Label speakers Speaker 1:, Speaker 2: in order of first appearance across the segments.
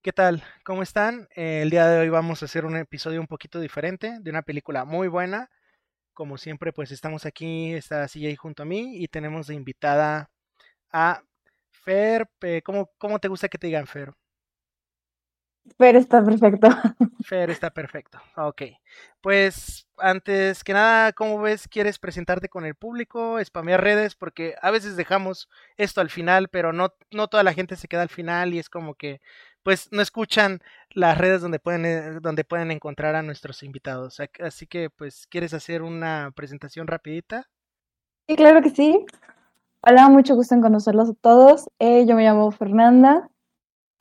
Speaker 1: ¿Qué tal? ¿Cómo están? Eh, el día de hoy vamos a hacer un episodio un poquito diferente de una película muy buena. Como siempre, pues estamos aquí, está CJ junto a mí y tenemos de invitada a Fer. ¿Cómo, cómo te gusta que te digan Fer?
Speaker 2: Fer está perfecto.
Speaker 1: Fer está perfecto. Ok. Pues antes que nada, ¿cómo ves? ¿Quieres presentarte con el público? Spamear redes, porque a veces dejamos esto al final, pero no, no toda la gente se queda al final y es como que pues no escuchan las redes donde pueden, eh, donde pueden encontrar a nuestros invitados. Así que, pues, ¿quieres hacer una presentación rapidita?
Speaker 2: Sí, claro que sí. Hola, mucho gusto en conocerlos a todos. Eh, yo me llamo Fernanda,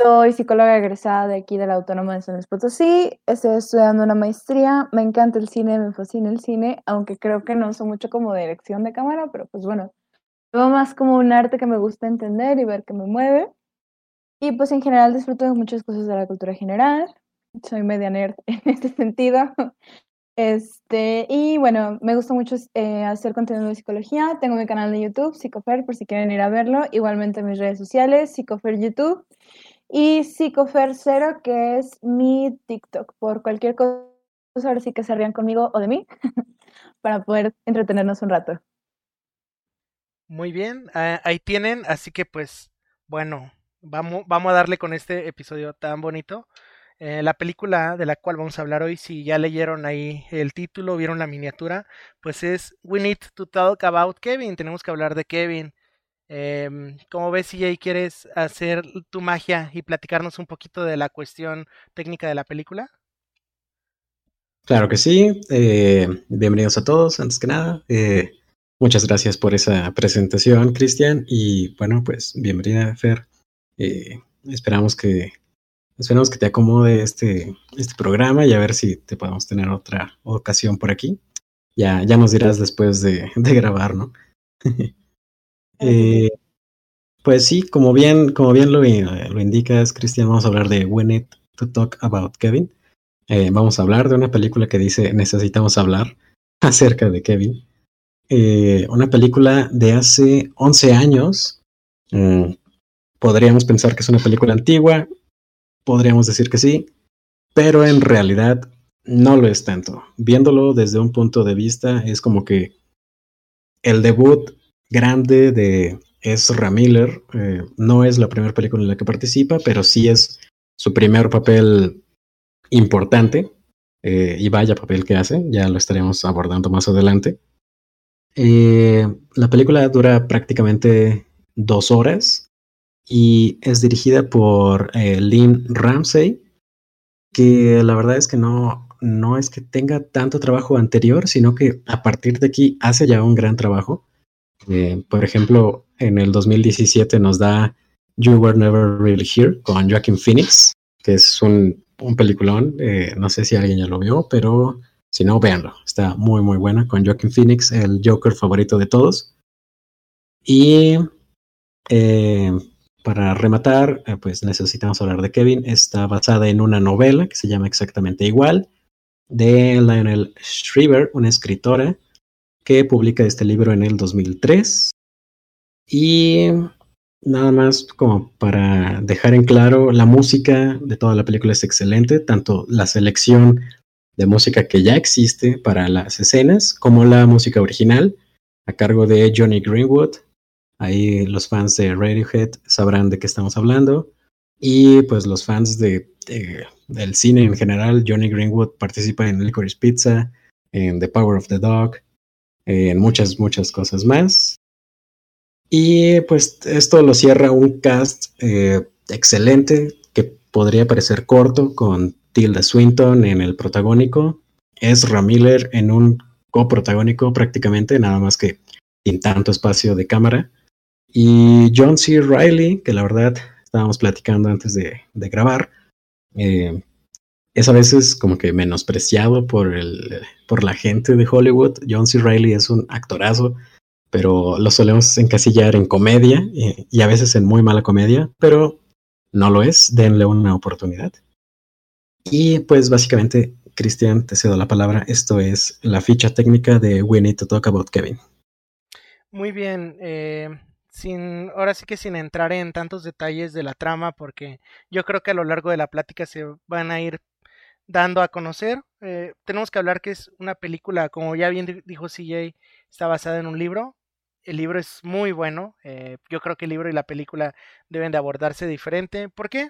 Speaker 2: soy psicóloga egresada de aquí de la Autónoma de San Luis Potosí. Estoy estudiando una maestría. Me encanta el cine, me fascina el cine, aunque creo que no soy mucho como dirección de cámara, pero pues bueno, veo más como un arte que me gusta entender y ver que me mueve. Y pues en general disfruto de muchas cosas de la cultura general. Soy media nerd en este sentido. Este, y bueno, me gusta mucho eh, hacer contenido de psicología. Tengo mi canal de YouTube, Psicofer, por si quieren ir a verlo. Igualmente mis redes sociales, Psicofer YouTube y Psicofer Cero, que es mi TikTok. Por cualquier cosa, ahora sí que se rían conmigo o de mí, para poder entretenernos un rato.
Speaker 1: Muy bien, ah, ahí tienen, así que pues, bueno, vamos, vamos a darle con este episodio tan bonito. Eh, la película de la cual vamos a hablar hoy, si ya leyeron ahí el título, vieron la miniatura, pues es We Need to Talk About Kevin. Tenemos que hablar de Kevin. Eh, ¿Cómo ves, si quieres hacer tu magia y platicarnos un poquito de la cuestión técnica de la película?
Speaker 3: Claro que sí. Eh, bienvenidos a todos, antes que nada. Eh, muchas gracias por esa presentación, Cristian. Y bueno, pues bienvenida, Fer. Eh, esperamos que esperamos que te acomode este, este programa y a ver si te podemos tener otra ocasión por aquí. Ya, ya nos dirás después de, de grabar, ¿no? eh, pues sí, como bien, como bien lo, lo indicas, Cristian, vamos a hablar de When It to Talk About Kevin. Eh, vamos a hablar de una película que dice necesitamos hablar acerca de Kevin. Eh, una película de hace 11 años, Podríamos pensar que es una película antigua, podríamos decir que sí, pero en realidad no lo es tanto. Viéndolo desde un punto de vista, es como que el debut grande de Ezra Miller eh, no es la primera película en la que participa, pero sí es su primer papel importante. Eh, y vaya papel que hace, ya lo estaremos abordando más adelante. Eh, la película dura prácticamente dos horas y es dirigida por eh, Lynn Ramsey, que la verdad es que no, no es que tenga tanto trabajo anterior, sino que a partir de aquí hace ya un gran trabajo. Eh, por ejemplo, en el 2017 nos da You Were Never Really Here con Joaquin Phoenix, que es un, un peliculón. Eh, no sé si alguien ya lo vio, pero si no, véanlo. Está muy, muy buena con Joaquin Phoenix, el Joker favorito de todos. Y eh, para rematar, eh, pues necesitamos hablar de Kevin. Está basada en una novela que se llama exactamente igual, de Lionel Shriver, una escritora que publica este libro en el 2003. Y nada más como para dejar en claro, la música de toda la película es excelente, tanto la selección de música que ya existe para las escenas, como la música original, a cargo de Johnny Greenwood, Ahí los fans de Radiohead sabrán de qué estamos hablando. Y pues los fans de, del cine en general, Johnny Greenwood participa en Licorice Pizza, en The Power of the Dog, en muchas, muchas cosas más. Y pues esto lo cierra un cast eh, excelente que podría parecer corto con Tilda Swinton en el protagónico, Ezra Miller en un coprotagónico prácticamente, nada más que sin tanto espacio de cámara. Y John C. Riley, que la verdad estábamos platicando antes de, grabar, eh, es a veces como que menospreciado por, el, por la gente de Hollywood. John C. Riley es un actorazo, pero lo solemos encasillar en comedia y, y a veces en muy mala comedia, pero no lo es. Denle una oportunidad. Y pues básicamente, Cristian, te cedo la palabra. Esto es la ficha técnica de We Need to Talk About Kevin.
Speaker 1: Muy bien. Eh, sin, ahora sí que sin entrar en tantos detalles de la trama, porque yo creo que a lo largo de la plática se van a ir dando a conocer. Eh, tenemos que hablar que es una película, como ya bien dijo CJ, está basada en un libro. El libro es muy bueno. Eh, yo creo que el libro y la película deben de abordarse diferente. ¿Por qué?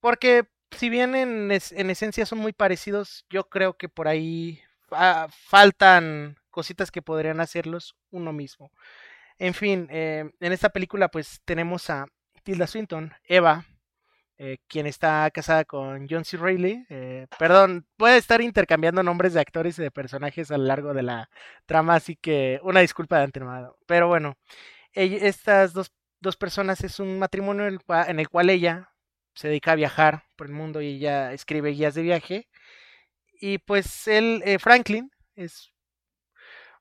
Speaker 1: Porque si bien en, en esencia son muy parecidos, yo creo que por ahí faltan cositas que podrían hacerlos uno mismo. En fin, eh, en esta película pues tenemos a Tilda Swinton, Eva, eh, quien está casada con John C. Reilly. Eh, perdón, puede estar intercambiando nombres de actores y de personajes a lo largo de la trama, así que una disculpa de antemano. Pero bueno, estas dos, dos, personas es un matrimonio en el, cual, ella se dedica a viajar por el mundo y ella escribe guías de viaje. Y pues él, eh, Franklin, es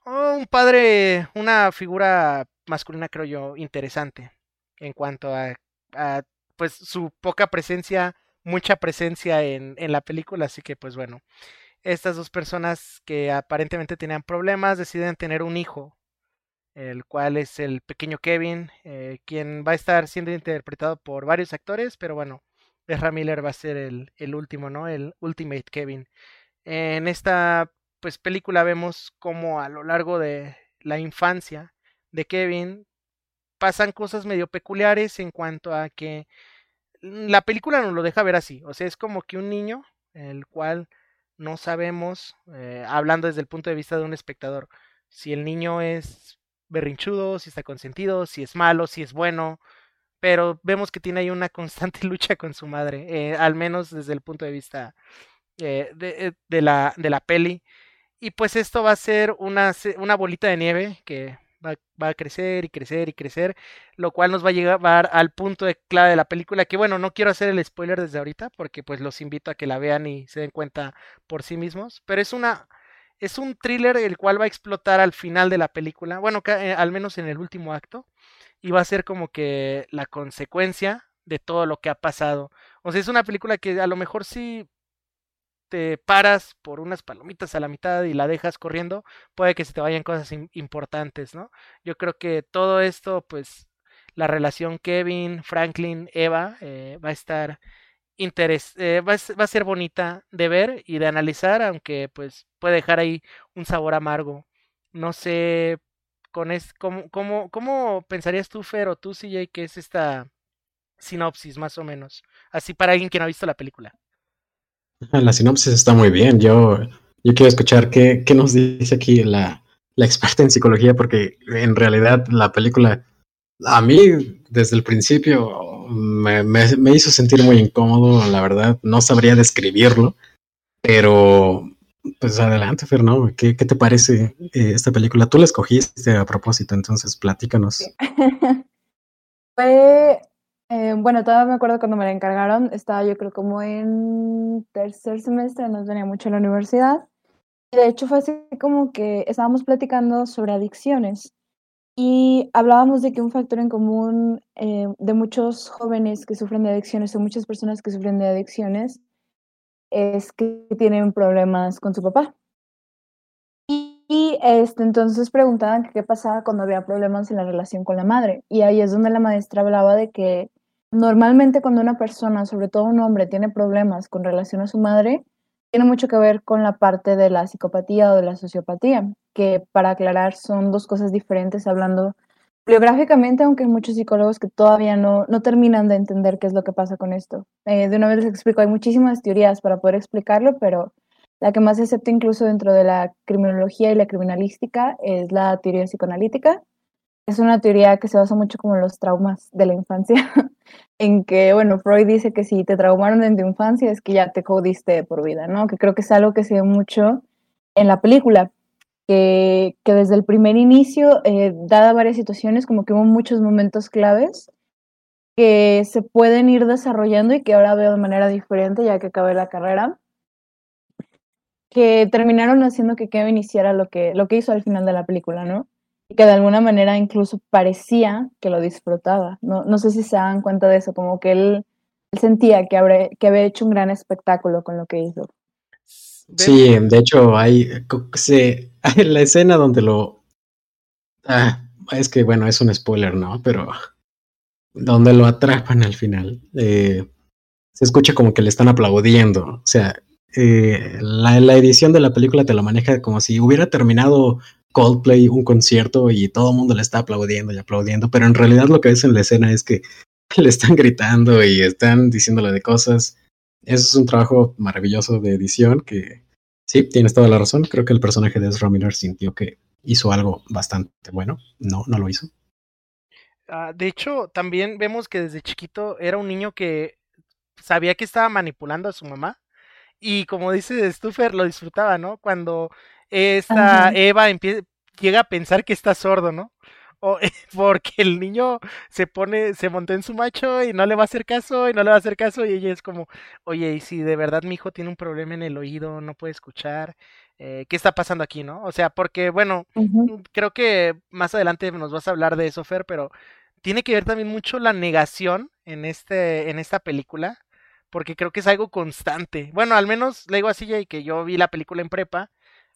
Speaker 1: un padre, una figura masculina creo yo interesante en cuanto a pues su poca presencia, mucha presencia en, en la película, así que pues bueno, estas dos personas que aparentemente tenían problemas deciden tener un hijo, el cual es el pequeño Kevin, eh, quien va a estar siendo interpretado por varios actores, pero bueno, Ezra Miller va a ser el, el último, ¿no? El Ultimate Kevin. En esta pues película vemos como a lo largo de la infancia de Kevin pasan cosas medio peculiares en cuanto a que la película nos lo deja ver así, o sea, es como que un niño, el cual no sabemos, eh, hablando desde el punto de vista de un espectador, si el niño es berrinchudo, si está consentido, si es malo, si es bueno, pero vemos que tiene ahí una constante lucha con su madre, eh, al menos desde el punto de vista eh, de, la, de la peli. Y pues esto va a ser una, una bolita de nieve que va, a crecer y crecer y crecer, lo cual nos va a llevar al punto de clave de la película, que bueno, no quiero hacer el spoiler desde ahorita, porque pues los invito a que la vean y se den cuenta por sí mismos, pero es una... Es un thriller el cual va a explotar al final de la película, bueno, eh, al menos en el último acto, y va a ser como que la consecuencia de todo lo que ha pasado. O sea, es una película que a lo mejor sí te paras por unas palomitas a la mitad y la dejas corriendo, puede que se te vayan cosas importantes, ¿no? Yo creo que todo esto, pues, la relación Kevin, Franklin, Eva, eh, va a estar interes eh, va, a, ser bonita de ver y de analizar, aunque pues puede dejar ahí un sabor amargo. No sé, con es, ¿cómo, cómo, cómo pensarías tú, Fer, o tú, CJ, que es esta sinopsis, más o menos? Así para alguien que no ha visto la película.
Speaker 3: La sinopsis está muy bien. Yo, yo quiero escuchar qué, qué nos dice aquí la, la, experta en psicología, porque en realidad la película, a mí desde el principio me, me, hizo sentir muy incómodo, la verdad. No sabría describirlo, pero pues adelante, Fernando. ¿Qué, ¿Qué, te parece eh, esta película? Tú la escogiste a propósito, entonces platícanos.
Speaker 2: Fue eh, bueno, todavía me acuerdo cuando me la encargaron, estaba yo creo como en tercer semestre, no tenía mucho en la universidad. Y de hecho fue así como que estábamos platicando sobre adicciones y hablábamos de que un factor en común eh, de muchos jóvenes que sufren de adicciones o muchas personas que sufren de adicciones es que tienen problemas con su papá. Y, este, entonces preguntaban qué pasaba cuando había problemas en la relación con la madre. Y ahí es donde la maestra hablaba de que Normalmente cuando una persona, sobre todo un hombre, tiene problemas con relación a su madre, tiene mucho que ver con la parte de la psicopatía o de la sociopatía, que para aclarar son dos cosas diferentes hablando biográficamente, aunque hay muchos psicólogos que todavía no, no terminan de entender qué es lo que pasa con esto. Eh, de una vez les explico, hay muchísimas teorías para poder explicarlo, pero la que más se acepta incluso dentro de la criminología y la criminalística es la teoría psicoanalítica. Es una teoría que se basa mucho como en los traumas de la infancia en que, bueno, Freud dice que si te traumaron en tu infancia es que ya te jodiste por vida, ¿no? Que creo que es algo que se ve mucho en la película, que, que desde el primer inicio, eh, dada varias situaciones, como que hubo muchos momentos claves que se pueden ir desarrollando y que ahora veo de manera diferente ya que acabé la carrera, que terminaron haciendo que Kevin hiciera lo que, lo que hizo al final de la película, ¿no? Que de alguna manera incluso parecía que lo disfrutaba. No, no sé si se dan cuenta de eso, como que él, sentía que, que había hecho un gran espectáculo con lo que hizo.
Speaker 3: Sí, de hecho hay, se, hay la escena donde lo... Ah, es que bueno, es un spoiler, ¿no? Pero donde lo atrapan al final, eh, se escucha como que le están aplaudiendo. O sea, eh, la, la, edición de la película te lo maneja como si hubiera terminado Coldplay un concierto y todo el mundo le está aplaudiendo y aplaudiendo, pero en realidad lo que ves en la escena es que le están gritando y están diciéndole de cosas. Eso es un trabajo maravilloso de edición que sí, tienes toda la razón. Creo que el personaje de Ezra sintió que hizo algo bastante bueno. No, no lo hizo.
Speaker 1: Uh, de hecho, también vemos que desde chiquito era un niño que sabía que estaba manipulando a su mamá. Y como dice Stuffer, lo disfrutaba, ¿no? Cuando esta Ajá. Eva llega a pensar que está sordo, ¿no? O, porque el niño se pone, se montó en su macho y no le va a hacer caso y no le va a hacer caso y ella es como, oye, y si de verdad mi hijo tiene un problema en el oído, no puede escuchar, eh, ¿qué está pasando aquí, no? O sea, porque, bueno, uh -huh. creo que más adelante nos vas a hablar de eso, Fer, pero tiene que ver también mucho la negación en, este, en esta película, porque creo que es algo constante. Bueno, al menos le digo así, y que yo vi la película en prepa,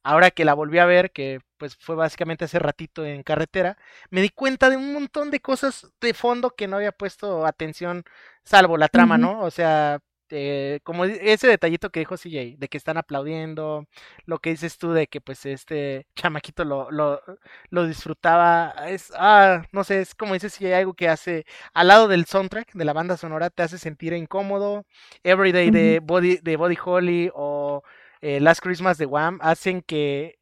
Speaker 1: ahora que la volví a ver, que pues fue básicamente hace ratito en carretera, me di cuenta de un montón de cosas de fondo que no había puesto atención, salvo la trama, uh -huh. ¿no? O sea, eh, como ese detallito que dijo CJ, de que están aplaudiendo, lo que dices tú de que pues este chamaquito lo, lo, lo disfrutaba, es, ah, no sé, es como dices CJ, algo que hace al lado del soundtrack de la banda sonora, te hace sentir incómodo, Everyday uh -huh. de, Body, de Body Holly o eh, Last Christmas de Wham hacen que,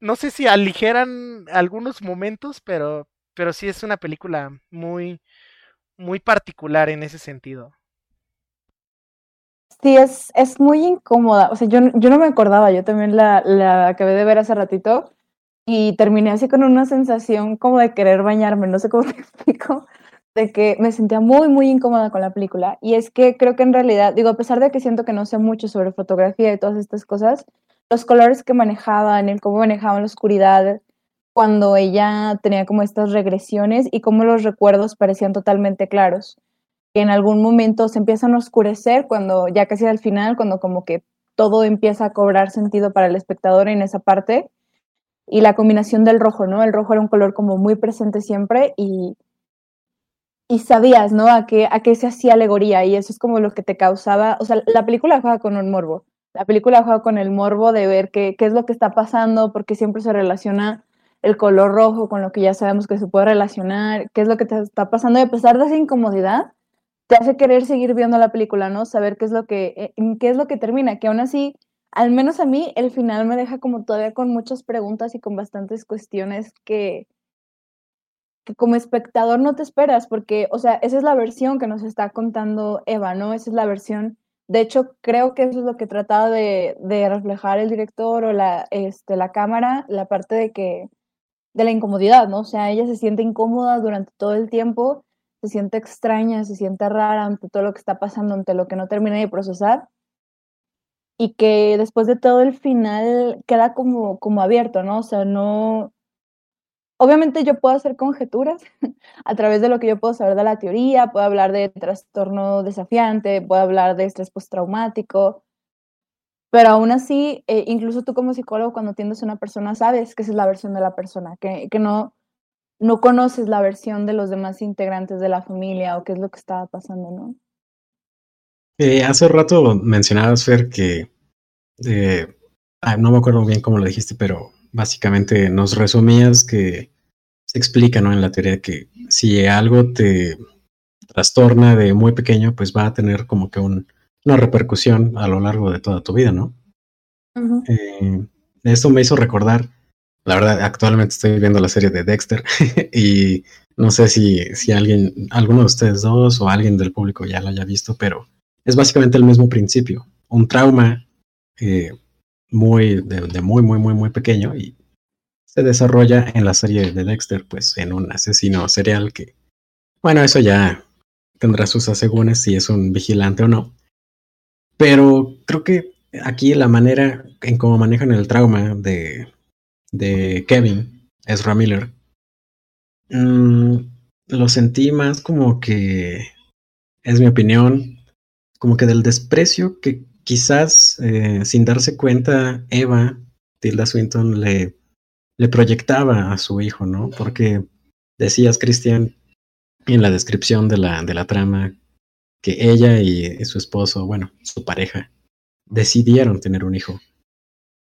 Speaker 1: no sé si aligeran algunos momentos, pero, pero sí es una película muy, muy particular en ese sentido.
Speaker 2: Sí, es, es muy incómoda. O sea, yo, yo no me acordaba, yo también la, la acabé de ver hace ratito y terminé así con una sensación como de querer bañarme, no sé cómo te explico, de que me sentía muy, muy incómoda con la película. Y es que creo que en realidad, digo, a pesar de que siento que no sé mucho sobre fotografía y todas estas cosas, los colores que manejaban, el cómo manejaban la oscuridad, cuando ella tenía como estas regresiones y cómo los recuerdos parecían totalmente claros. Que en algún momento se empiezan a oscurecer cuando ya casi al final, cuando como que todo empieza a cobrar sentido para el espectador en esa parte. Y la combinación del rojo, ¿no? El rojo era un color como muy presente siempre y, y sabías, ¿no? A qué, a qué se hacía alegoría y eso es como lo que te causaba, o sea, la película juega con un morbo, la película juega con el morbo de ver qué, qué es lo que está pasando, porque siempre se relaciona el color rojo con lo que ya sabemos que se puede relacionar, qué es lo que te está pasando y a pesar de esa incomodidad, te hace querer seguir viendo la película, ¿no? Saber qué es lo que, eh, qué es lo que termina, que aún así, al menos a mí, el final me deja como todavía con muchas preguntas y con bastantes cuestiones que, que como espectador no te esperas, porque, o sea, esa es la versión que nos está contando Eva, ¿no? Esa es la versión, de hecho, creo que eso es lo que trataba de, de reflejar el director o la, este, la cámara, la parte de que, de la incomodidad, ¿no? O sea, ella se siente incómoda durante todo el tiempo, se siente extraña, se siente rara ante todo lo que está pasando, ante lo que no termina de procesar, y que después de todo el final queda como, como abierto, ¿no? O sea, no, Obviamente yo puedo hacer conjeturas a través de lo que yo puedo saber de la teoría, puedo hablar de trastorno desafiante, puedo hablar de estrés postraumático, pero aún así, eh, incluso tú como psicólogo cuando atiendes a una persona sabes que esa es la versión de la persona, que, que no, no conoces la versión de los demás integrantes de la familia o qué es lo que estaba pasando, ¿no?
Speaker 3: Eh, hace rato mencionabas, Fer, que eh, no me acuerdo bien cómo lo dijiste, pero básicamente nos resumías que se explica ¿no? en la teoría que si algo te trastorna de muy pequeño, pues va a tener como que un, una repercusión a lo largo de toda tu vida, ¿no? Uh -huh. eh, esto me hizo recordar, la verdad, actualmente estoy viendo la serie de Dexter y no sé si, si alguien, alguno de ustedes dos o alguien del público ya la haya visto, pero es básicamente el mismo principio. Un trauma eh, muy, de, de, muy, muy, muy, muy pequeño y se desarrolla en la serie de Dexter, pues en un asesino serial que, bueno, eso ya tendrá sus asegúnes si es un vigilante o no. Pero creo que aquí la manera en cómo manejan el trauma de, de Kevin, Ezra Miller, mmm, lo sentí más como que, es mi opinión, como que del desprecio que quizás eh, sin darse cuenta Eva, Tilda Swinton, le, le proyectaba a su hijo, ¿no? Porque decías, Cristian, en la descripción de la, de la trama, que ella y su esposo, bueno, su pareja, decidieron tener un hijo.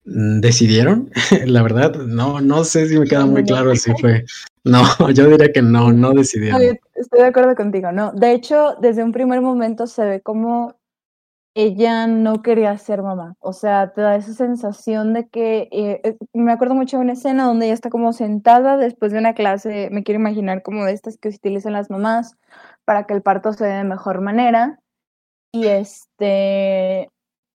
Speaker 3: ¿Decidieron? La verdad, no, no sé si me queda muy claro si fue. No, yo diría que no, no decidieron.
Speaker 2: Estoy de acuerdo contigo, no. De hecho, desde un primer momento se ve como ella no quería ser mamá. O sea, te da esa sensación de que, eh, eh, me acuerdo mucho de una escena donde ella está como sentada después de una clase, me quiero imaginar como de estas que utilizan las mamás para que el parto se dé de mejor manera. Y este,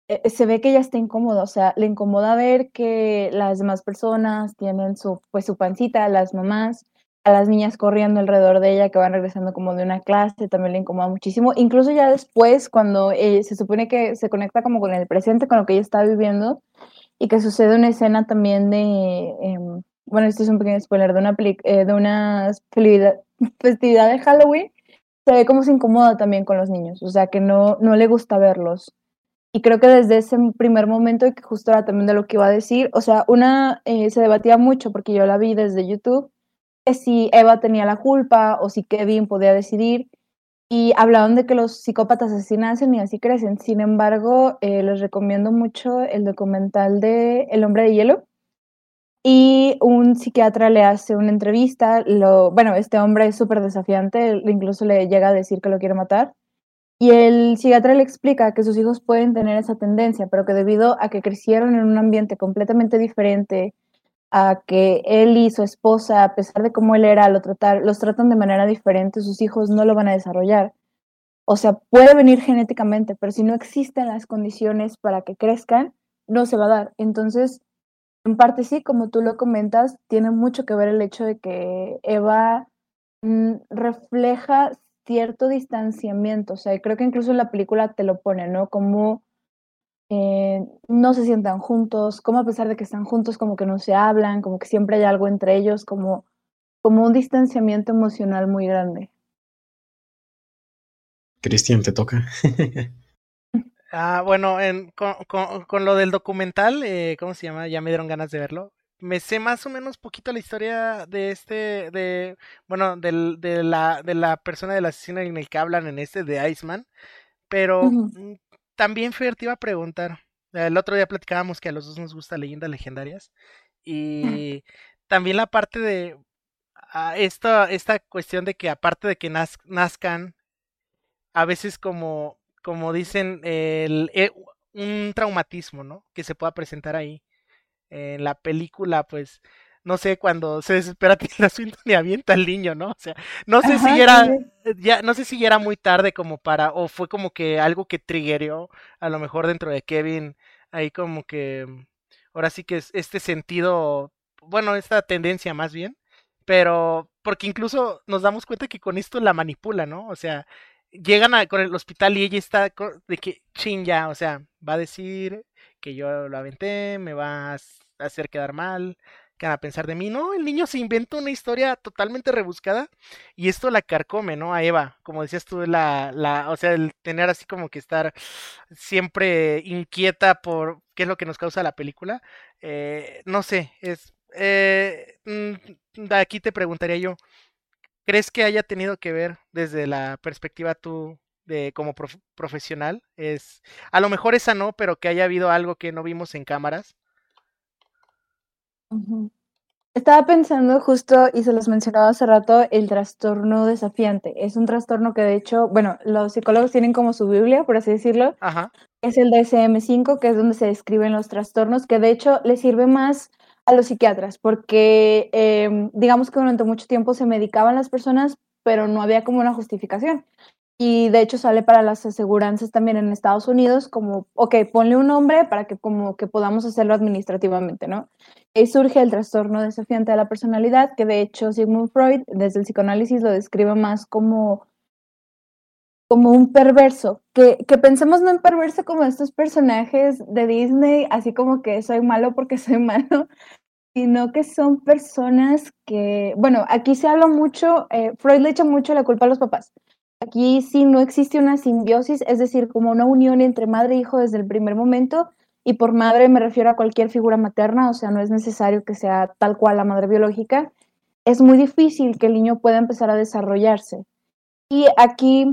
Speaker 2: eh, se ve que ella está incómoda, o sea, le incomoda ver que las demás personas tienen su, pues, su pancita, las mamás, a las niñas corriendo alrededor de ella que van regresando como de una clase, también le incomoda muchísimo. Incluso ya después, cuando eh, se supone que se conecta como con el presente, con lo que ella está viviendo, y que sucede una escena también de, em, bueno, esto es un pequeño spoiler, de una, eh, de una festividad de Halloween, se ve como se incomoda también con los niños, o sea, que no, no le gusta verlos. Y creo que desde ese primer momento, y que justo era también de lo que iba a decir, o sea, una eh, se debatía mucho porque yo la vi desde YouTube, si Eva tenía la culpa o si Kevin podía decidir. Y hablaban de que los psicópatas así nacen y así crecen. Sin embargo, eh, les recomiendo mucho el documental de El hombre de hielo. Y un psiquiatra le hace una entrevista. Lo, bueno, este hombre es súper desafiante, incluso le llega a decir que lo quiere matar. Y el psiquiatra le explica que sus hijos pueden tener esa tendencia, pero que debido a que crecieron en un ambiente completamente diferente, a que él y su esposa, a pesar de cómo él era, lo tratar, los tratan de manera diferente, sus hijos no lo van a desarrollar. O sea, puede venir genéticamente, pero si no existen las condiciones para que crezcan, no se va a dar. Entonces, en parte sí, como tú lo comentas, tiene mucho que ver el hecho de que Eva mm, refleja cierto distanciamiento, o sea, creo que incluso en la película te lo pone, ¿no? Como eh, no se sientan juntos, como a pesar de que están juntos, como que no se hablan, como que siempre hay algo entre ellos, como, como un distanciamiento emocional muy grande.
Speaker 3: Cristian, te toca.
Speaker 1: ah, bueno, en, con, con, lo del documental, eh, ¿cómo se llama? Ya me dieron ganas de verlo me sé más o menos poquito la historia de este, de, bueno, del, de, la, de la persona del asesino en el que hablan en este, de Iceman, pero también Fer te iba a preguntar, el otro día platicábamos que a los dos nos gusta leyendas legendarias, y también la parte de ah, esta, esta cuestión de que aparte de que nazcan, a veces como, como dicen, el, eh, un traumatismo, ¿no? Que se pueda presentar ahí en la película, pues, no sé, cuando se desespera Tilda Swinton y avienta al niño, ¿no? O sea, no sé si era, ya, no sé si era muy tarde como para, o fue como que algo que triggerió, a lo mejor dentro de Kevin, ahí como que, ahora sí que es este sentido, bueno, esta tendencia más bien, pero, porque incluso nos damos cuenta que con esto la manipula, ¿no? O sea, llegan a, con el hospital y ella está de que, ching, ya, o sea, va a decir que yo lo aventé, me va a hacer quedar mal, a pensar de mí. No, el niño se inventa una historia totalmente rebuscada y esto la carcome, ¿no? A Eva, como decías tú, la, la, o sea, el tener así como que estar siempre inquieta por qué es lo que nos causa la película. Eh, no sé, es... Eh, mm, aquí te preguntaría yo, ¿crees que haya tenido que ver desde la perspectiva tú de como profesional? Es a lo mejor esa no, pero que haya habido algo que no vimos en cámaras.
Speaker 2: Estaba pensando justo, y se los mencionaba hace rato, el trastorno desafiante. Es un trastorno que de hecho, bueno, los psicólogos tienen como su Biblia, por así decirlo. Es el DSM5, que es donde se describen los trastornos, que de hecho le sirve más a los psiquiatras, porque em, digamos que durante mucho tiempo se medicaban las personas, pero no había como una justificación y de hecho sale para las aseguranzas también en Estados Unidos como, ok, ponle un nombre para que como que podamos hacerlo administrativamente, ¿no? Y surge el trastorno desafiante de la personalidad, que de hecho Sigmund Freud desde el psicoanálisis lo describe más como como un perverso, que, que pensemos no en perverso como estos personajes de Disney, así como que soy malo porque soy malo, sino que son personas que, bueno, aquí se habla mucho, eh, Freud le echa mucho la culpa a los papás, Aquí sí no existe una simbiosis, es decir, como una unión entre madre e hijo desde el primer momento, y por madre me refiero a cualquier figura materna, o sea, no es necesario que sea tal cual la madre biológica. es muy difícil que el niño pueda empezar a desarrollarse. Y aquí,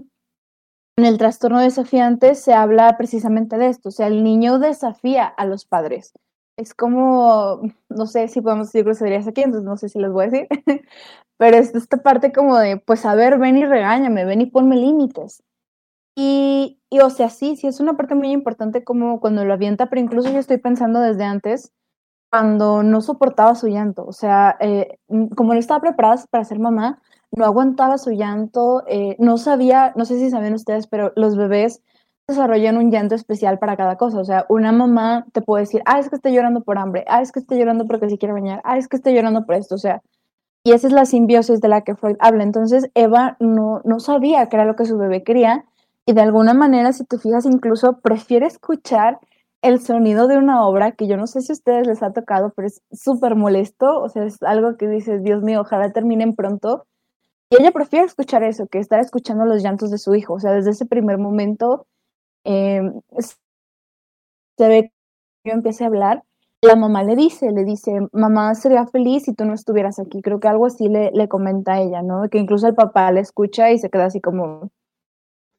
Speaker 2: en el trastorno desafiante, se habla precisamente de esto, o sea, el niño desafía a los padres. Es como, no sé si podemos decir groserías aquí, entonces no sé si les voy a decir, pero es esta parte como de, pues a ver, ven y regáñame, ven y ponme límites. Y, y, o sea, sí, sí es una parte muy importante como cuando lo avienta, pero incluso yo estoy pensando desde antes, cuando no soportaba su llanto, o sea, eh, como no estaba preparada para ser mamá, no aguantaba su llanto, eh, no sabía, no sé si saben ustedes, pero los bebés desarrollan un llanto especial para cada cosa, o sea, una mamá te puede decir, ah, es que estoy llorando por hambre, ah, es que estoy llorando porque se quiere bañar, ah, es que estoy llorando por esto, o sea, y esa es la simbiosis de la que Freud habla, entonces Eva no, no sabía qué era lo que su bebé quería, y de alguna manera, si te fijas, incluso prefiere escuchar el sonido de una obra que yo no sé si a ustedes les ha tocado, pero es súper molesto, o sea, es algo que dices, Dios mío, ojalá terminen pronto. Y ella prefiere escuchar eso que estar escuchando los llantos de su hijo, o sea, desde ese primer momento eh, se ve que empieza a hablar. La mamá le dice, le dice, mamá sería feliz si tú no estuvieras aquí. Creo que algo así le, le comenta a ella, ¿no? Que incluso el papá le escucha y se queda así como,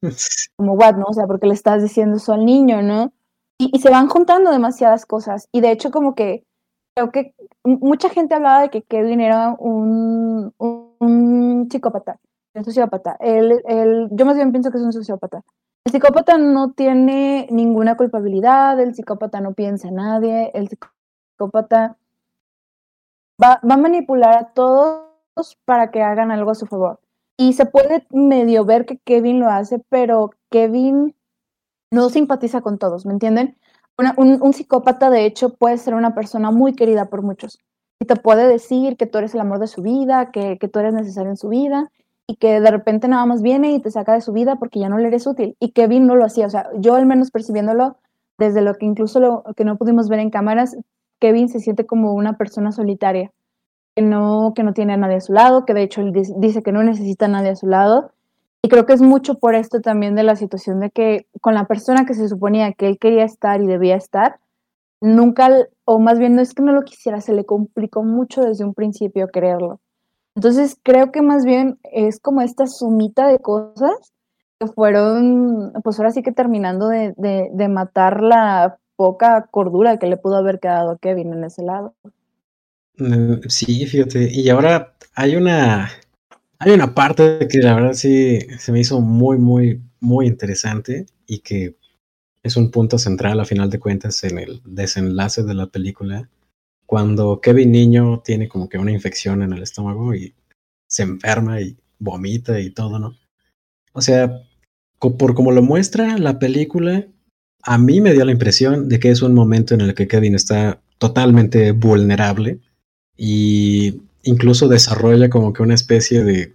Speaker 2: como, what, ¿no? O sea, porque le estás diciendo eso al niño, ¿no? Y, se van juntando demasiadas cosas. Y de hecho, como que creo que mucha gente hablaba de que Kevin era un, un, psicópata, un sociópata. Él, él, yo más bien pienso que es un sociópata. El psicópata no tiene ninguna culpabilidad, el psicópata no piensa en nadie, el psicópata va, va a manipular a todos para que hagan algo a su favor. Y se puede medio ver que Kevin lo hace, pero Kevin no simpatiza con todos, ¿me entienden? un, psicópata, de hecho, puede ser una persona muy querida por muchos. Y te puede decir que tú eres el amor de su vida, que, que tú eres necesario en su vida, y que de repente nada más viene y te saca de su vida porque ya no le eres útil. Y Kevin no lo hacía, o sea, yo al menos percibiéndolo, desde lo que incluso lo que no pudimos ver en cámaras, Kevin se siente como una persona solitaria que no, que no tiene a nadie a su lado, que de hecho él dice que no necesita a nadie a su lado. Y creo que es mucho por esto también de la situación de que con la persona que se suponía que él quería estar y debía estar, nunca, o más bien no es que no lo quisiera, se le complicó mucho desde un principio creerlo. Entonces creo que más bien es como esta sumita de cosas que fueron, pues ahora sí que terminando de, de, de matar la poca cordura que le pudo haber quedado a Kevin en ese lado.
Speaker 3: Mm, sí, fíjate. Y ahora hay una, hay una parte que la verdad sí se me hizo muy, muy, muy interesante y que es un punto central a final de cuentas en el desenlace de la película. Cuando Kevin Niño tiene como que una infección en el estómago y se enferma y vomita y todo, ¿no? O sea, por como lo muestra la película, a mí me dio la impresión de que es un momento en el que Kevin está totalmente vulnerable y incluso desarrolla como que una especie de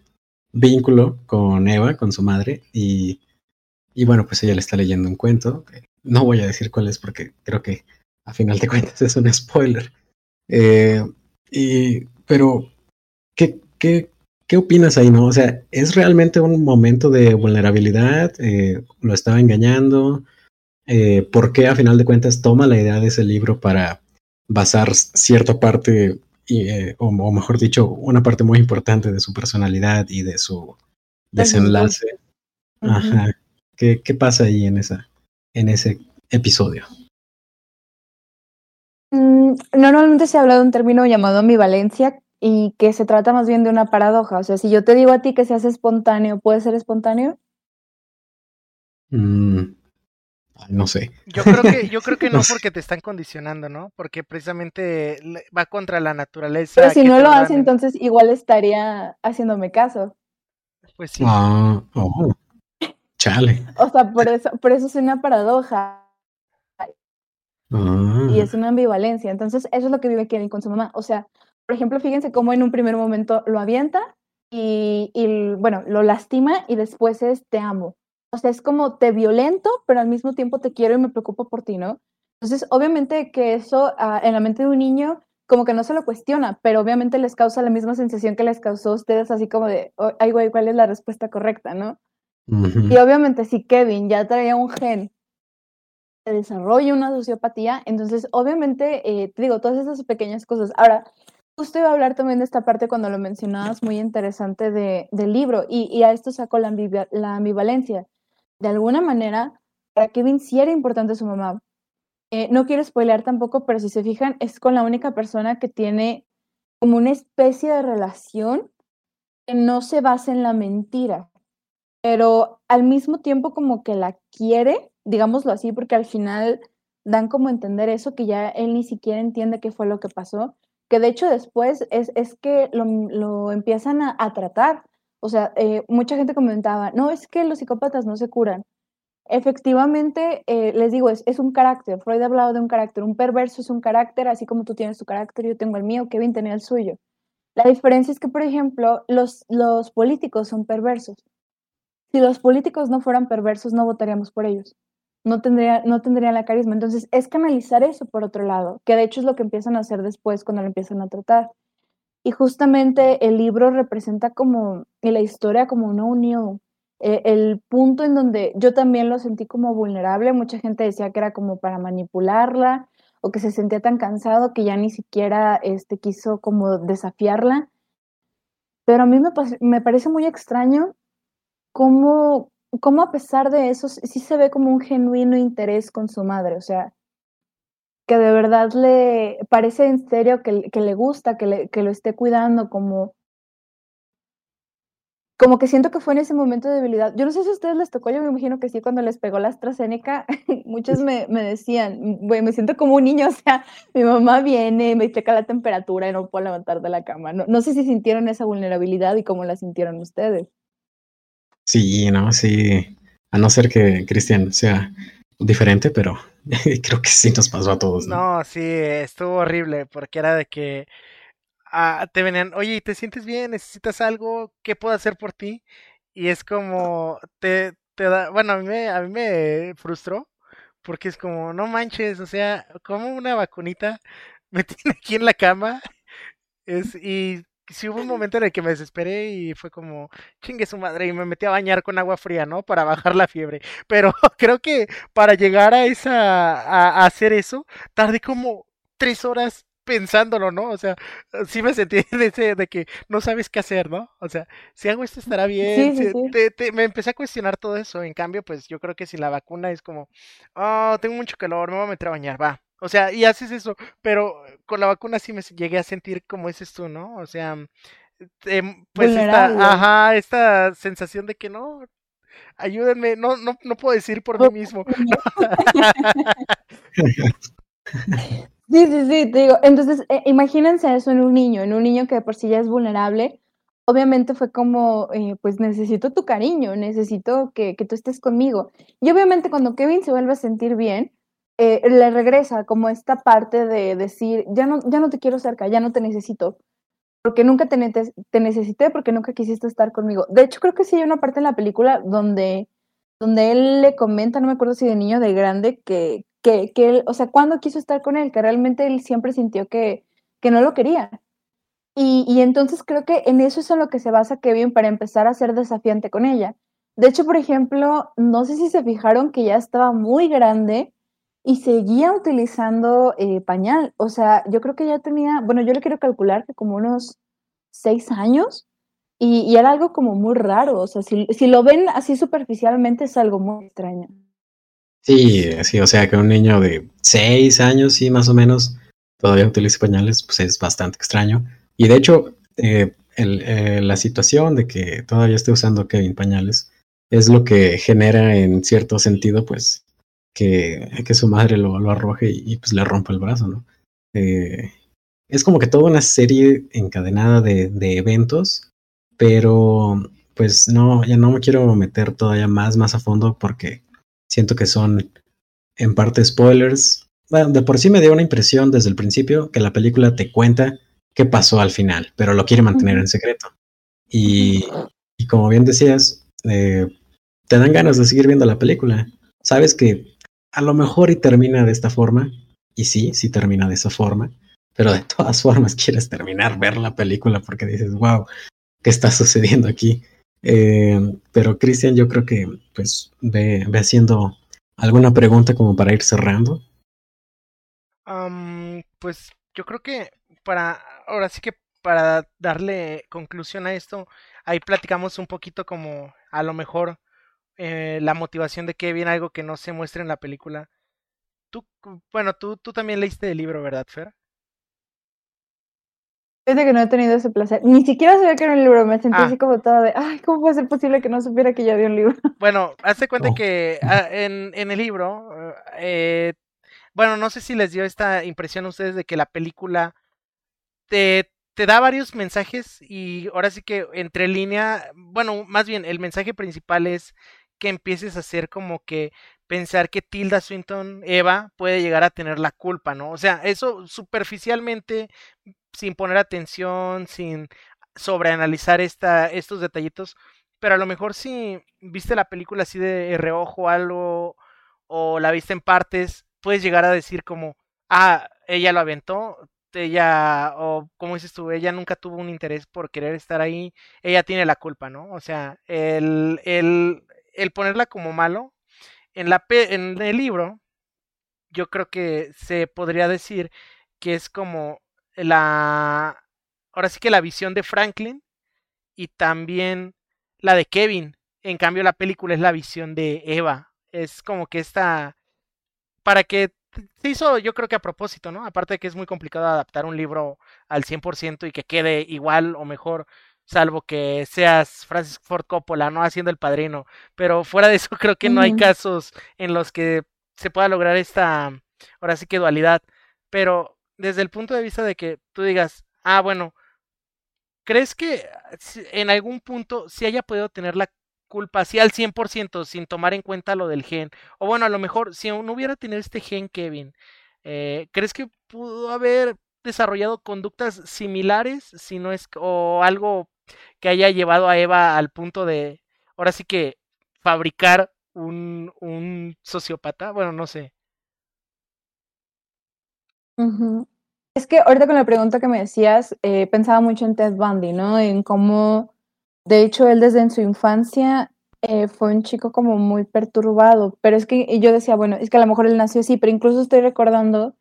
Speaker 3: vínculo con Eva, con su madre, y, y bueno, pues ella le está leyendo un cuento. No voy a decir cuál es porque creo que a final de cuentas es un spoiler. Eh, y, pero, ¿qué, qué, ¿qué opinas ahí, no? O sea, ¿es realmente un momento de vulnerabilidad? Eh, ¿Lo estaba engañando? Eh, ¿Por qué a final de cuentas toma la idea de ese libro para basar cierta parte eh, o, mejor dicho, una parte muy importante de su personalidad y de su desenlace. Ajá. ¿Qué, ¿Qué, pasa ahí en, esa, en ese episodio?
Speaker 2: Mm, normalmente se habla de un término llamado ambivalencia y que se trata más bien de una paradoja. O sea, si yo te digo a ti que se hace espontáneo, ¿puede ser espontáneo?
Speaker 3: Mm, no sé.
Speaker 1: Yo creo que, yo creo que no, porque te están condicionando, ¿no? Porque precisamente va contra la naturaleza.
Speaker 2: Pero si no lo hace, entonces igual estaría haciéndome caso.
Speaker 1: Pues sí.
Speaker 3: Ah, oh, chale.
Speaker 2: O sea, por eso, por eso es una paradoja.
Speaker 3: Ah.
Speaker 2: Y es una ambivalencia. Entonces, eso es lo que vive Kevin con su mamá. O sea, por ejemplo, fíjense cómo en un primer momento lo avienta y, y bueno, lo lastima y después es te amo o sea, es como te violento, pero al mismo tiempo te quiero y me preocupo por ti, ¿no? Entonces, obviamente que eso ah, en la mente de un niño como que no se lo cuestiona, pero obviamente les causa la misma sensación que les causó a ustedes, así como de, ay, güey, ¿cuál es la respuesta correcta, no? Y obviamente si Kevin ya traía un gen que desarrolla una sociopatía, entonces obviamente, eh, te digo, todas esas pequeñas cosas. Ahora, justo iba a hablar también de esta parte cuando lo mencionabas, muy interesante de, del libro, y, y, a esto saco la, la, ambivalencia. De alguna manera, para Kevin sí era importante su mamá. Eh, no quiero spoilear tampoco, pero si se fijan, es con la única persona que tiene como una especie de relación que no se basa en la mentira, pero al mismo tiempo como que la quiere, digámoslo así, porque al final dan como entender eso, que ya él ni siquiera entiende qué fue lo que pasó, que de hecho después es, es que lo, lo empiezan a, a, tratar. O sea, eh, mucha gente comentaba, no, es que los psicópatas no se curan. Efectivamente, eh, les digo, es, un carácter. Freud ha hablado de un carácter. Un perverso es un carácter, así como tú tienes tu carácter, yo tengo el mío, Kevin tenía el suyo. La diferencia es que, por ejemplo, los, los políticos son perversos. Si los políticos no fueran perversos, no votaríamos por ellos no tendría, no tendrían la carisma. Entonces, es canalizar eso por otro lado, que de hecho es lo que empiezan a hacer después cuando lo empiezan a tratar. Y justamente el libro representa como, y la historia como una unión, eh, el punto en donde yo también lo sentí como vulnerable, mucha gente decía que era como para manipularla o que se sentía tan cansado que ya ni siquiera este, quiso como desafiarla. Pero a mí me, me parece muy extraño cómo, cómo a pesar de eso sí se ve como un genuino interés con su madre, o sea, que de verdad le parece en serio que, que le gusta, que, le, que lo esté cuidando, como, como que siento que fue en ese momento de debilidad. Yo no sé si a ustedes les tocó, yo me imagino que sí, cuando les pegó la AstraZeneca, muchos me, me decían, güey, me siento como un niño, o sea, mi mamá viene, me checa la temperatura y no puedo levantar de la cama. No, no sé si sintieron esa vulnerabilidad y cómo la sintieron ustedes.
Speaker 3: Sí, no, sí. A no ser que Cristian sea diferente, pero creo que sí nos pasó a todos.
Speaker 1: No, no sí, estuvo horrible, porque era de que ah, te venían, oye, ¿te sientes bien? ¿Necesitas algo? ¿Qué puedo hacer por ti? Y es como, te, te da, bueno, a mí me, a mí me frustró, porque es como, no manches, o sea, como una vacunita me tiene aquí en la cama, es, y sí hubo un momento en el que me desesperé y fue como, chingue su madre, y me metí a bañar con agua fría, ¿no? Para bajar la fiebre. Pero creo que para llegar a esa, a, hacer eso, tardé como tres horas pensándolo, ¿no? O sea, sí me sentí de, ese, de que no sabes qué hacer, ¿no? O sea, si hago esto estará bien. Sí, sí, Te, me empecé a cuestionar todo eso. En cambio, pues yo creo que si la vacuna es como, oh, tengo mucho calor, me voy a meter a bañar, va, o sea, y haces eso, pero con la vacuna sí me llegué a sentir como dices tú, ¿no? O sea, em, pues esta, ajá, esta sensación de que no, ayúdenme, no, no, no puedo decir por mí mismo.
Speaker 2: Sí, sí, sí, te digo, entonces eh, imagínense eso en un niño, en un niño que por sí ya es vulnerable, obviamente fue como, eh, pues necesito tu cariño, necesito que, que, tú estés conmigo. Y obviamente cuando Kevin se vuelve a sentir bien, eh, le regresa como esta parte de decir, ya no, ya no te quiero cerca, ya no te necesito, porque nunca te, necesité, porque nunca quisiste estar conmigo. De hecho, creo que sí hay una parte en la película donde, donde él le comenta, no me acuerdo si de niño o de grande, que, que, que él, o sea, cuando quiso estar con él, que realmente él siempre sintió que, que no lo quería. Y, y entonces creo que en eso es en lo que se basa Kevin para empezar a ser desafiante con ella. De hecho, por ejemplo, no sé si se fijaron que ya estaba muy grande y seguía utilizando eh, pañal. O sea, yo creo que ya tenía, bueno, yo le quiero calcular que como unos seis años y, era algo como muy raro. O sea, si, si, lo ven así superficialmente es algo muy extraño.
Speaker 3: Sí, sí, o sea, que un niño de seis años, sí, más o menos, todavía utilice pañales, pues es bastante extraño. Y de hecho, eh, eh, la situación de que todavía esté usando Kevin pañales es lo que genera en cierto sentido, pues, que, que su madre lo, lo arroje y, pues le rompa el brazo, ¿no? Eh, es como que toda una serie encadenada de, de, eventos, pero pues no, ya no me quiero meter todavía más, más a fondo porque siento que son en parte spoilers. Bueno, de por sí me dio una impresión desde el principio que la película te cuenta qué pasó al final, pero lo quiere mantener en secreto. Y, y como bien decías, eh, te dan ganas de seguir viendo la película. Sabes que a lo mejor y termina de esta forma, y sí, sí termina de esa forma, pero de todas formas quieres terminar, ver la película porque dices, wow, ¿qué está sucediendo aquí? Eh, pero Cristian, yo creo que pues ve, ve, haciendo alguna pregunta como para ir cerrando.
Speaker 1: Pues yo creo que para, ahora sí que para darle conclusión a esto, ahí platicamos un poquito como a lo mejor eh, la motivación de Kevin, algo que no se muestra en la película. Tú, bueno, tú, tú también leíste el libro, ¿verdad, Fer?
Speaker 2: Fíjate que no he tenido ese placer. Ni siquiera sabía que era un libro. Me sentí ah. así como toda de, ay, ¿cómo puede ser posible que no supiera que ya había un libro?
Speaker 1: Bueno, hazte cuenta que ah, en, en, el libro, eh, bueno, no sé si les dio esta impresión a ustedes de que la película te, te da varios mensajes y ahora sí que entre línea, bueno, más bien el mensaje principal es que empieces a hacer como que pensar que Tilda Swinton, Eva, puede llegar a tener la culpa, ¿no? O sea, eso superficialmente sin poner atención, sin sobreanalizar esta, estos detallitos, pero a lo mejor si viste la película así de reojo algo o la viste en partes, puedes llegar a decir como, ah, ella lo aventó, ella, o como dices tú, ella nunca tuvo un interés por querer estar ahí, ella tiene la culpa, ¿no? O sea, el, el, el ponerla como malo, en, la, en el libro, yo creo que se podría decir que es como la, ahora sí que la visión de Franklin y también la de Kevin. En cambio, la película es la visión de Eva. Es como que esta, para que se hizo yo creo que a propósito, ¿no? Aparte de que es muy complicado adaptar un libro al 100% y que quede igual o mejor, salvo que seas Francis Ford Coppola, ¿no? Haciendo el padrino. Pero fuera de eso creo que no hay casos en los que se pueda lograr esta, ahora sí que dualidad. Pero desde el punto de vista de que tú digas, ah, bueno, ¿crees que en algún punto si haya podido tener la culpa así al 100% sin tomar en cuenta lo del gen? O bueno, a lo mejor si no hubiera tenido este gen Kevin, eh, ¿crees que pudo haber desarrollado conductas similares si no es o algo que haya llevado a Eva al punto de ahora sí que fabricar un, un sociópata? Bueno, no sé.
Speaker 2: Es que ahorita con la pregunta que me decías, eh, pensaba mucho en Ted Bundy, ¿no? En cómo, de hecho, él desde en su infancia eh, fue un chico como muy perturbado, pero es que yo decía, bueno, es que a lo mejor él nació así, pero incluso estoy recordando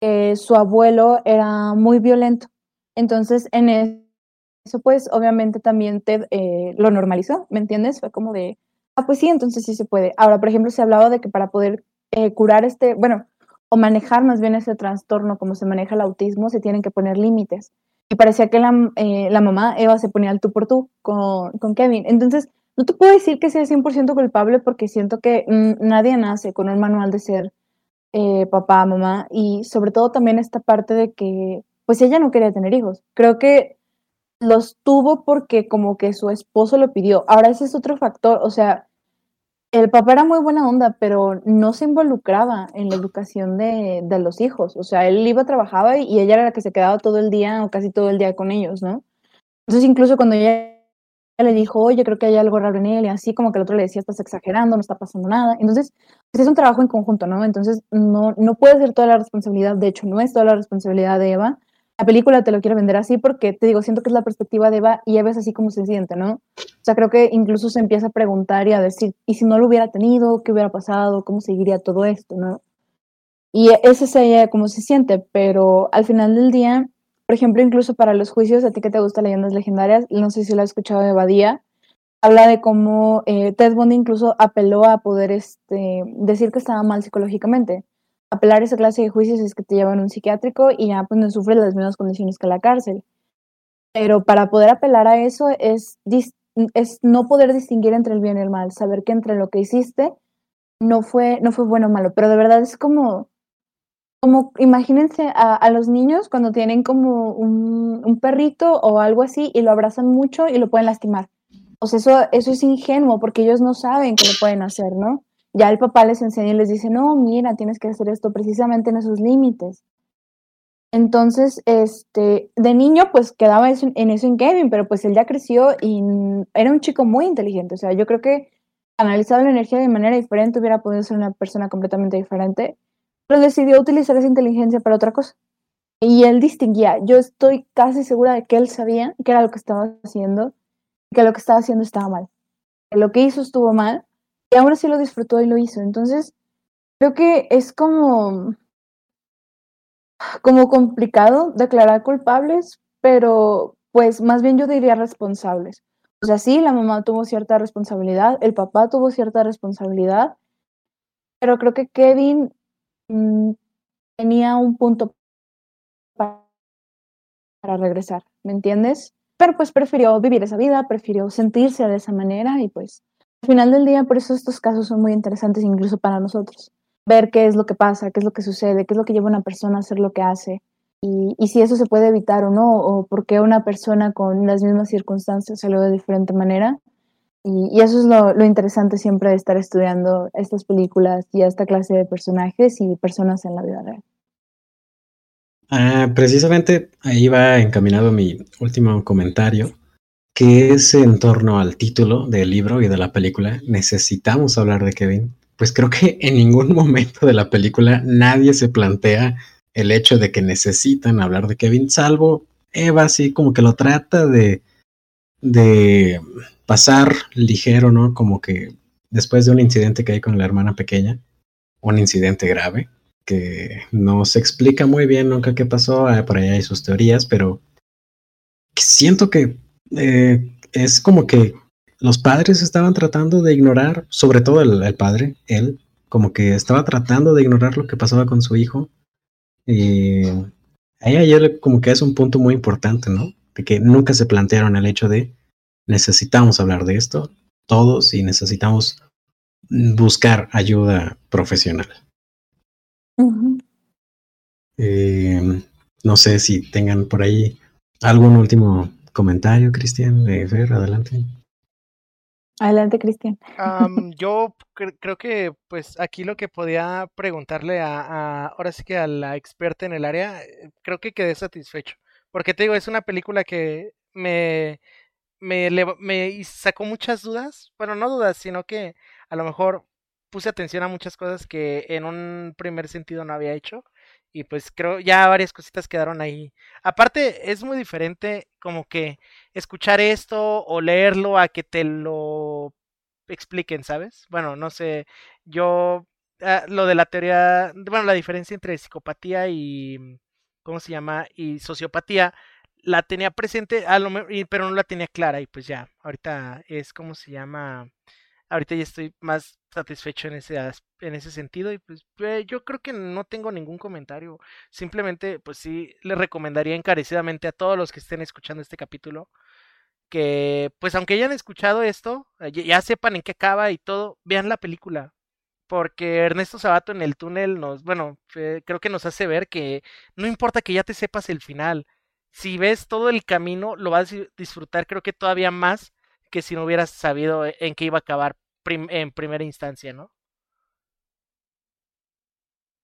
Speaker 2: que su abuelo era muy violento. Entonces, en eso, pues, obviamente también Ted eh, lo normalizó, ¿me entiendes? Fue como de, ah, pues sí, entonces sí se puede. Ahora, por ejemplo, se hablaba de que para poder curar este, bueno, o manejar más bien ese trastorno como se maneja el autismo, se tienen que poner límites. Y parecía que la, eh, la mamá, Eva, se ponía al tú por tú con, con Kevin. Entonces, no te puedo decir que sea 100% culpable porque siento que mm, nadie nace con un manual de ser eh, papá, mamá y sobre todo también esta parte de que pues ella no quería tener hijos. Creo que los tuvo porque como que su esposo lo pidió. Ahora ese es otro factor, o sea, el papá era muy buena onda, pero no se involucraba en la educación de, de, los hijos. O sea, él iba, trabajaba y ella era la que se quedaba todo el día o casi todo el día con ellos, ¿no? Entonces, incluso cuando ella le dijo, oye, creo que hay algo raro en él, y así como que el otro le decía, estás exagerando, no está pasando nada. Entonces, pues es un trabajo en conjunto, ¿no? Entonces, no, no puede ser toda la responsabilidad, de hecho, no es toda la responsabilidad de Eva, la película te lo quiere vender así porque, te digo, siento que es la perspectiva de Eva y Eva es así como se siente, ¿no? O sea, creo que incluso se empieza a preguntar y a decir, ¿y si no lo hubiera tenido? ¿Qué hubiera pasado? ¿Cómo seguiría todo esto, no? Y ese es ella como se siente, pero al final del día, por ejemplo, incluso para los juicios, a ti que te gustan leyendas legendarias, no sé si lo has escuchado de Badía, habla de cómo eh, Ted Bundy incluso apeló a poder este, decir que estaba mal psicológicamente apelar a esa clase de juicios es que te llevan a un psiquiátrico y ya pues no sufres las mismas condiciones que la cárcel. Pero para poder apelar a eso es, es no poder distinguir entre el bien y el mal, saber que entre lo que hiciste no fue, no fue bueno o malo, pero de verdad es como, como imagínense a, los niños cuando tienen como un, un, perrito o algo así y lo abrazan mucho y lo pueden lastimar. O sea, eso, eso es ingenuo porque ellos no saben que lo pueden hacer, ¿no? Ya el papá les enseña y les dice, no, mira, tienes que hacer esto precisamente en esos límites. Entonces, este, de niño, pues quedaba en eso en Kevin, pero pues él ya creció y era un chico muy inteligente. O sea, yo creo que analizado la energía de manera diferente hubiera podido ser una persona completamente diferente, pero decidió utilizar esa inteligencia para otra cosa. Y él distinguía, yo estoy casi segura de que él sabía que era lo que estaba haciendo, que lo que estaba haciendo estaba mal. Que lo que hizo estuvo mal, y ahora sí lo disfrutó y lo hizo. Entonces, creo que es como, como complicado declarar culpables, pero pues más bien yo diría responsables. O sea, sí, la mamá tuvo cierta responsabilidad, el papá tuvo cierta responsabilidad, pero creo que Kevin mm, tenía un punto para, regresar, ¿me entiendes? Pero pues prefirió vivir esa vida, prefirió sentirse de esa manera y pues final del día por eso estos casos son muy interesantes incluso para nosotros. Ver qué es lo que pasa, qué es lo que sucede, qué es lo que lleva a una persona a hacer lo que hace y, si eso se puede evitar o no, o por qué una persona con las mismas circunstancias lo de diferente manera. Y, eso es lo, lo, interesante siempre de estar estudiando estas películas y esta clase de personajes y personas en la vida real.
Speaker 3: Ah, precisamente ahí va encaminado mi último comentario, que es en torno al título del libro y de la película. Necesitamos hablar de Kevin. Pues creo que en ningún momento de la película nadie se plantea el hecho de que necesitan hablar de Kevin, salvo Eva, así como que lo trata de, de pasar ligero, ¿no? Como que después de un incidente que hay con la hermana pequeña, un incidente grave, que no se explica muy bien nunca qué pasó, ah, por ahí hay sus teorías, pero siento que eh, es como que los padres estaban tratando de ignorar, sobre todo el, el, padre, él, como que estaba tratando de ignorar lo que pasaba con su hijo. Y ahí ayer como que es un punto muy importante, ¿no? De que nunca se plantearon el hecho de necesitamos hablar de esto todos y necesitamos buscar ayuda profesional. Uh -huh. eh, no sé si tengan por ahí algún último comentario, Cristian, de Fer, adelante.
Speaker 2: Adelante, Cristian.
Speaker 1: Um, yo cre creo que, pues, aquí lo que podía preguntarle a, a, ahora sí que a la experta en el área, creo que quedé satisfecho. Porque te digo, es una película que me, me, me sacó muchas dudas. Bueno, no dudas, sino que a lo mejor puse atención a muchas cosas que en un primer sentido no había hecho. Y pues creo ya varias cositas quedaron ahí. Aparte, es muy diferente como que escuchar esto o leerlo a que te lo expliquen, ¿sabes? Bueno, no sé, yo ah, lo de la teoría, bueno, la diferencia entre psicopatía y, ¿cómo se llama? Y sociopatía, la tenía presente, a lo, pero no la tenía clara y pues ya, ahorita es, ¿cómo se llama? Ahorita ya estoy más satisfecho en ese en ese sentido y pues eh, yo creo que no tengo ningún comentario. Simplemente pues sí le recomendaría encarecidamente a todos los que estén escuchando este capítulo que pues aunque hayan escuchado esto ya, sepan en qué acaba y todo vean la película porque Ernesto Sabato en el túnel nos bueno creo que nos hace ver que no importa que ya te sepas el final si ves todo el camino lo vas a disfrutar creo que todavía más que si no hubieras sabido en qué iba a acabar en primera instancia, ¿no?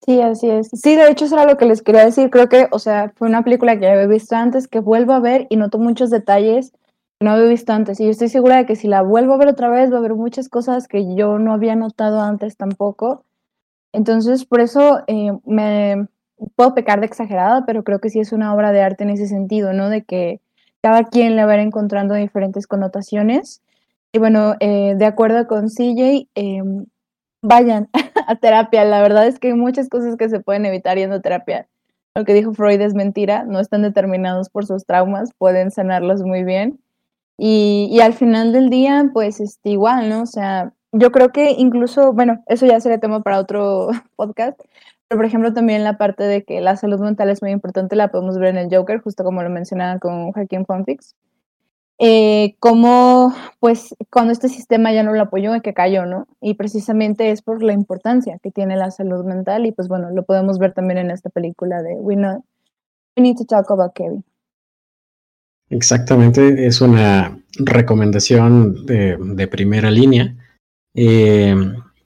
Speaker 2: Sí, así es. Sí, de hecho, eso era lo que les quería decir. Creo que, o sea, fue una película que había visto antes, que vuelvo a ver y noto muchos detalles que no había visto antes. Y yo estoy segura de que si la vuelvo a ver otra vez, va a haber muchas cosas que yo no había notado antes tampoco. Entonces, por eso eh, me puedo pecar de exagerada, pero creo que sí es una obra de arte en ese sentido, ¿no? De que cada quien le va a ir encontrando diferentes connotaciones. Y bueno, eh, de acuerdo con CJ, eh, vayan a terapia. La verdad es que hay muchas cosas que se pueden evitar yendo a terapia. Lo que dijo Freud es mentira, no están determinados por sus traumas, pueden sanarlos muy bien. Y, y al final del día, pues este, igual, ¿no? O sea, yo creo que incluso, bueno, eso ya sería tema para otro podcast, pero, por ejemplo, también la parte de que la salud mental es muy importante, la podemos ver en el Joker, justo como lo mencionaba con Joaquín Fonfix. Eh, como, pues, cuando este sistema ya no lo apoyó, es que cayó, ¿no? Y precisamente es por la importancia que tiene la salud mental, y pues bueno, lo podemos ver también en esta película de We, know, we Need to Talk About Kevin.
Speaker 3: Exactamente, es una recomendación de, de primera línea. Eh,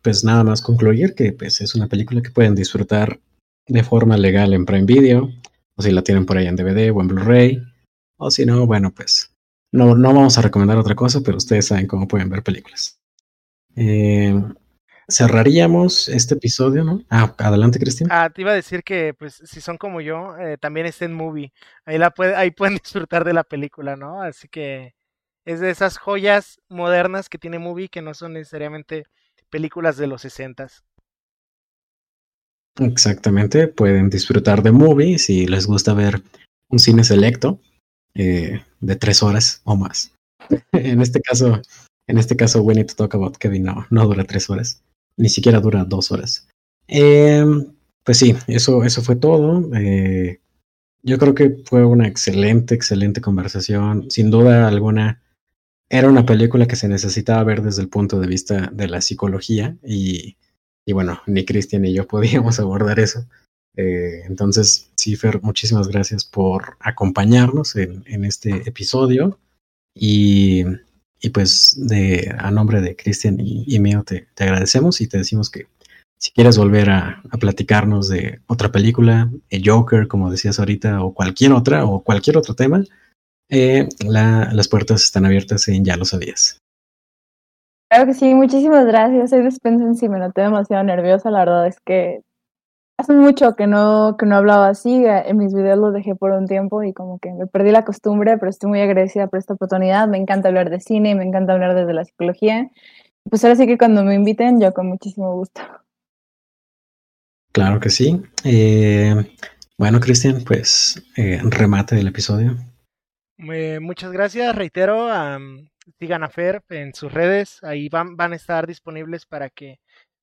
Speaker 3: pues nada más concluir que pues, es una película que pueden disfrutar de forma legal en Prime Video, o si la tienen por ahí en DVD o en Blu-ray, o si no, bueno, pues no, no vamos a recomendar otra cosa, pero ustedes saben cómo pueden ver películas. Eh, cerraríamos este episodio, ¿no? Ah, adelante, Cristina.
Speaker 1: Ah, te iba a decir que, pues, si son como yo, eh, también está en movie. Ahí, la puede, ahí pueden disfrutar de la película, ¿no? Así que es de esas joyas modernas que tiene movie que no son necesariamente películas de los sesentas.
Speaker 3: Exactamente, pueden disfrutar de movie si les gusta ver un cine selecto eh, de tres horas o más. en este caso, en este caso, Need to Talk About Kevin no, no dura tres horas, ni siquiera dura dos horas. Eh, pues sí, eso, eso fue todo. Eh, yo creo que fue una excelente, excelente conversación. Sin duda alguna, era una película que se necesitaba ver desde el punto de vista de la psicología y, y bueno, ni Cristian ni yo podíamos abordar eso. Eh, entonces, sí, Fer, muchísimas gracias por acompañarnos en, en este episodio y, y, pues de, a nombre de Cristian y, y, mío te, te agradecemos y te decimos que si quieres volver a, a platicarnos de otra película, Joker, como decías ahorita, o cualquier otra, o cualquier otro tema, eh, la, las puertas están abiertas en Ya lo sabías.
Speaker 2: Claro que sí, muchísimas gracias. Soy dispensen si me noté demasiado nerviosa. La verdad es que hace mucho que no, que no hablaba así. En mis videos los dejé por un tiempo y como que me perdí la costumbre, pero estoy muy agradecida por esta oportunidad. Me encanta hablar de cine, me encanta hablar desde la psicología. Pues ahora sí que cuando me inviten, yo con muchísimo gusto.
Speaker 3: Claro que sí. Eh, bueno, Cristian, pues eh, remate del episodio.
Speaker 1: Muchas gracias. Reitero, um, sigan a Fer en sus redes. Ahí van, van a estar disponibles para que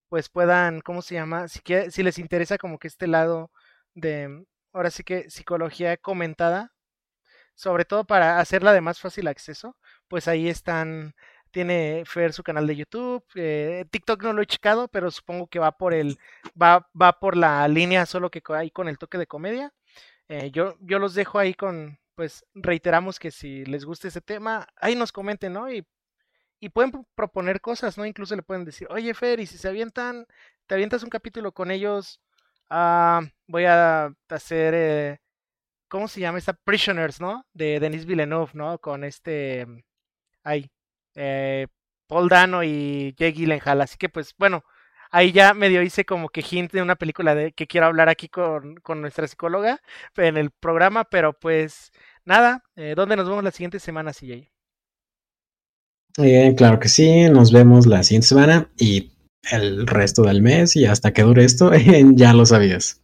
Speaker 1: pues puedan, ¿cómo se llama? Si, quiere, si les interesa como que este lado de, ahora sí que psicología comentada, sobre todo para hacerla de más fácil acceso, pues ahí están tiene Fer su canal de YouTube. Eh, TikTok no lo he checado, pero supongo que va por el. va, va por la línea solo que hay con el toque de comedia. Eh, yo, yo los dejo ahí con. Pues reiteramos que si les gusta ese tema, ahí nos comenten, ¿no? Y, y pueden proponer cosas, ¿no? Incluso le pueden decir, oye Fer, y si se avientan, te avientas un capítulo con ellos, uh, voy a hacer. Eh, ¿Cómo se llama esta? Prisoners, ¿no? De Denis Villeneuve, ¿no? Con este. Ay, eh, Paul Dano y Jake Gyllenhaal. Así que pues bueno, ahí ya medio hice como que hint de una película de que quiero hablar aquí con, con nuestra psicóloga en el programa, pero pues nada, eh, ¿dónde nos vemos la siguiente semana, CJ?
Speaker 3: Eh, claro que sí, nos vemos la siguiente semana y el resto del mes y hasta que dure esto, ya lo sabías.